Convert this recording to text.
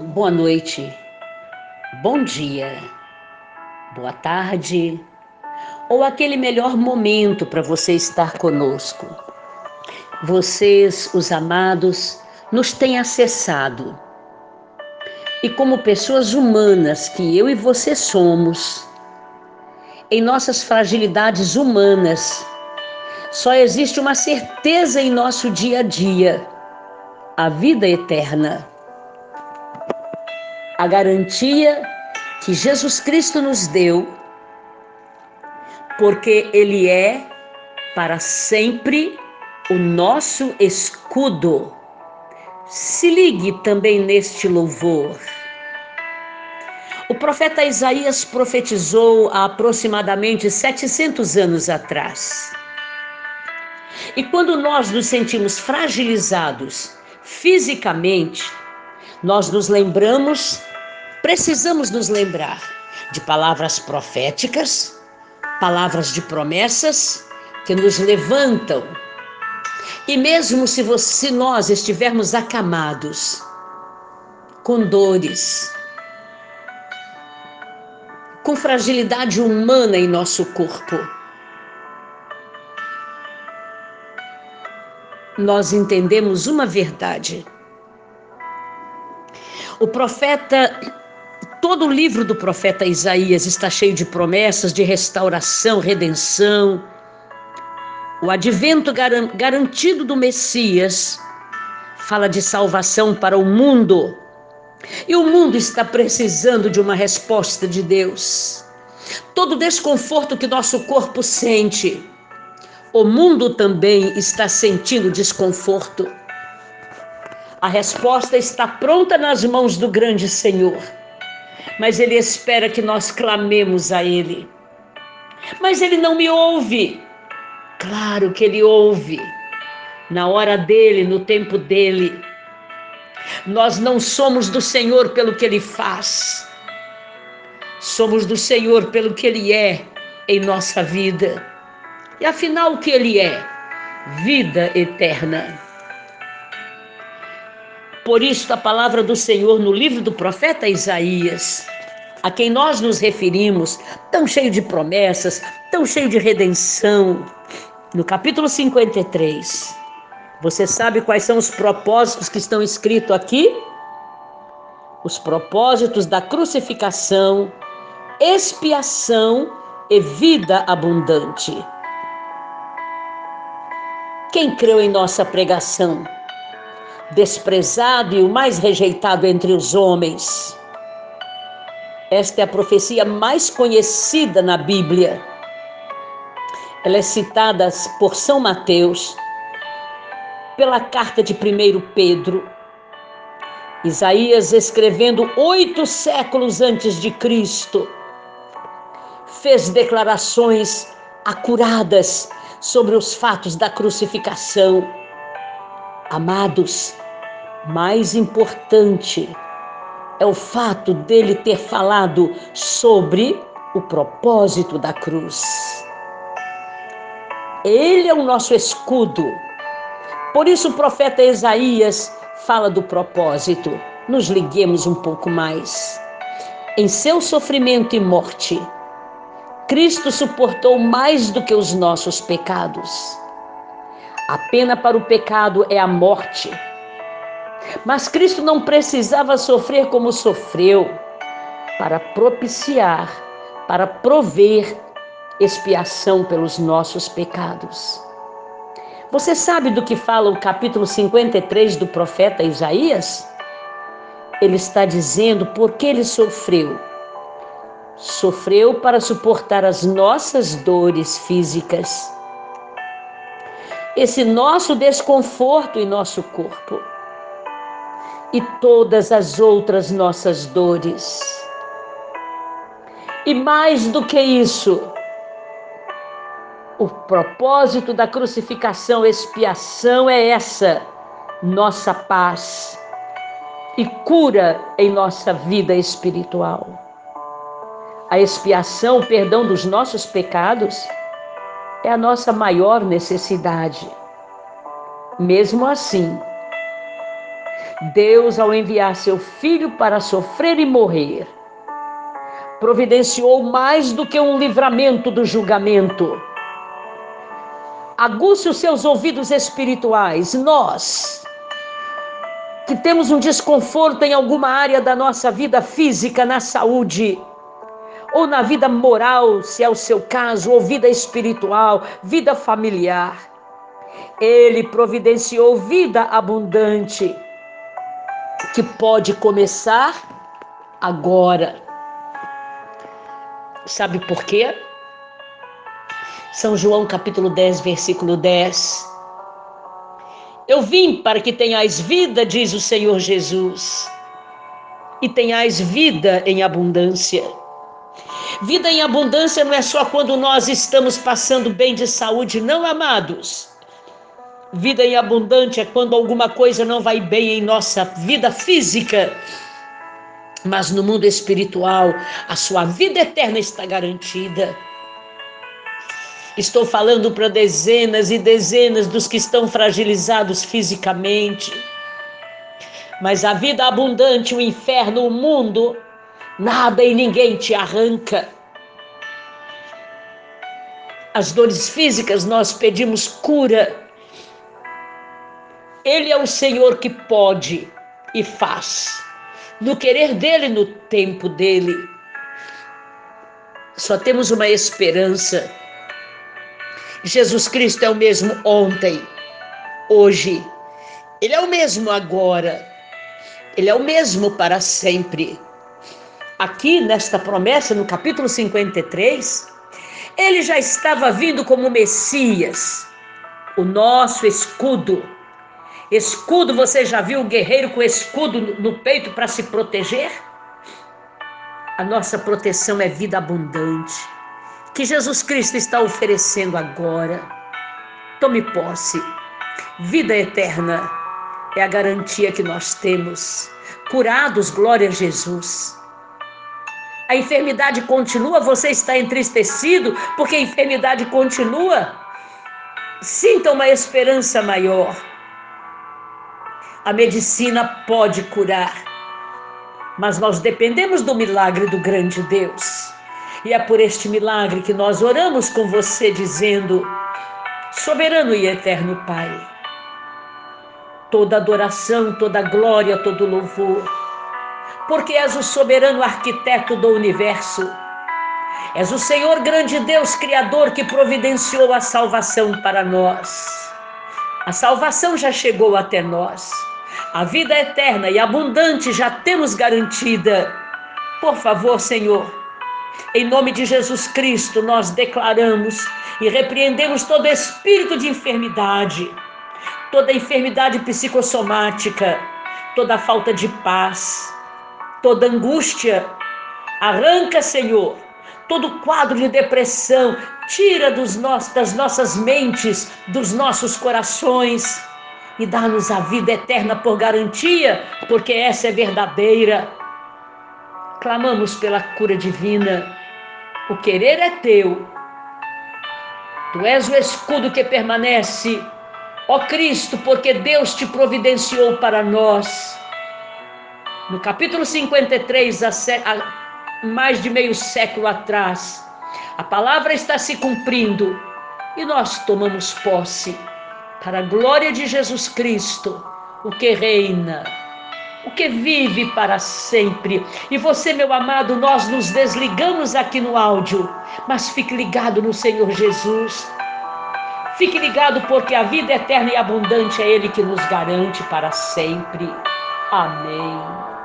boa noite, bom dia, boa tarde ou aquele melhor momento para você estar conosco. Vocês, os amados, nos têm acessado. E como pessoas humanas que eu e você somos, em nossas fragilidades humanas, só existe uma certeza em nosso dia a dia: a vida eterna a garantia que Jesus Cristo nos deu, porque Ele é para sempre o nosso escudo. Se ligue também neste louvor. O profeta Isaías profetizou há aproximadamente 700 anos atrás. E quando nós nos sentimos fragilizados fisicamente, nós nos lembramos precisamos nos lembrar de palavras proféticas, palavras de promessas que nos levantam. E mesmo se, você, se nós estivermos acamados, com dores, com fragilidade humana em nosso corpo, nós entendemos uma verdade. O profeta Todo o livro do profeta Isaías está cheio de promessas de restauração, redenção. O advento garantido do Messias fala de salvação para o mundo. E o mundo está precisando de uma resposta de Deus. Todo desconforto que nosso corpo sente, o mundo também está sentindo desconforto. A resposta está pronta nas mãos do grande Senhor mas Ele espera que nós clamemos a Ele. Mas Ele não me ouve. Claro que Ele ouve, na hora dele, no tempo dele. Nós não somos do Senhor pelo que Ele faz, somos do Senhor pelo que Ele é em nossa vida. E afinal, o que Ele é? Vida eterna. Por isso, a palavra do Senhor no livro do profeta Isaías, a quem nós nos referimos, tão cheio de promessas, tão cheio de redenção, no capítulo 53. Você sabe quais são os propósitos que estão escritos aqui? Os propósitos da crucificação, expiação e vida abundante. Quem creu em nossa pregação? Desprezado e o mais rejeitado entre os homens. Esta é a profecia mais conhecida na Bíblia. Ela é citada por São Mateus, pela carta de 1 Pedro. Isaías, escrevendo oito séculos antes de Cristo, fez declarações acuradas sobre os fatos da crucificação Amados, mais importante é o fato dele ter falado sobre o propósito da cruz. Ele é o nosso escudo. Por isso o profeta Isaías fala do propósito. Nos liguemos um pouco mais. Em seu sofrimento e morte, Cristo suportou mais do que os nossos pecados. A pena para o pecado é a morte. Mas Cristo não precisava sofrer como sofreu para propiciar, para prover expiação pelos nossos pecados. Você sabe do que fala o capítulo 53 do profeta Isaías? Ele está dizendo por que ele sofreu. Sofreu para suportar as nossas dores físicas esse nosso desconforto em nosso corpo e todas as outras nossas dores. E mais do que isso, o propósito da crucificação, expiação é essa, nossa paz e cura em nossa vida espiritual. A expiação, o perdão dos nossos pecados, é a nossa maior necessidade. Mesmo assim, Deus, ao enviar seu filho para sofrer e morrer, providenciou mais do que um livramento do julgamento. Aguce os seus ouvidos espirituais. Nós, que temos um desconforto em alguma área da nossa vida física, na saúde, ou na vida moral, se é o seu caso, ou vida espiritual, vida familiar. Ele providenciou vida abundante, que pode começar agora. Sabe por quê? São João capítulo 10, versículo 10. Eu vim para que tenhais vida, diz o Senhor Jesus, e tenhais vida em abundância. Vida em abundância não é só quando nós estamos passando bem de saúde, não, amados. Vida em abundância é quando alguma coisa não vai bem em nossa vida física, mas no mundo espiritual, a sua vida eterna está garantida. Estou falando para dezenas e dezenas dos que estão fragilizados fisicamente. Mas a vida abundante, o inferno, o mundo, nada e ninguém te arranca. As dores físicas nós pedimos cura. Ele é o Senhor que pode e faz, no querer dele, no tempo dele. Só temos uma esperança. Jesus Cristo é o mesmo ontem, hoje, Ele é o mesmo agora, Ele é o mesmo para sempre aqui nesta promessa, no capítulo 53, ele já estava vindo como Messias, o nosso escudo. Escudo, você já viu o guerreiro com escudo no peito para se proteger? A nossa proteção é vida abundante, que Jesus Cristo está oferecendo agora. Tome posse. Vida eterna é a garantia que nós temos. Curados, glória a Jesus a enfermidade continua, você está entristecido porque a enfermidade continua. Sinta uma esperança maior. A medicina pode curar, mas nós dependemos do milagre do grande Deus. E é por este milagre que nós oramos com você, dizendo: Soberano e eterno Pai, toda adoração, toda glória, todo louvor porque és o soberano arquiteto do universo. És o Senhor grande Deus Criador que providenciou a salvação para nós. A salvação já chegou até nós. A vida eterna e abundante já temos garantida. Por favor, Senhor, em nome de Jesus Cristo, nós declaramos e repreendemos todo espírito de enfermidade, toda enfermidade psicossomática, toda falta de paz, toda angústia. Arranca, Senhor, todo quadro de depressão, tira dos das nossas mentes, dos nossos corações e dá-nos a vida eterna por garantia, porque essa é verdadeira. Clamamos pela cura divina. O querer é teu. Tu és o escudo que permanece, ó Cristo, porque Deus te providenciou para nós. No capítulo 53, há mais de meio século atrás, a palavra está se cumprindo e nós tomamos posse para a glória de Jesus Cristo, o que reina, o que vive para sempre. E você, meu amado, nós nos desligamos aqui no áudio, mas fique ligado no Senhor Jesus. Fique ligado porque a vida eterna e abundante é Ele que nos garante para sempre. Amém.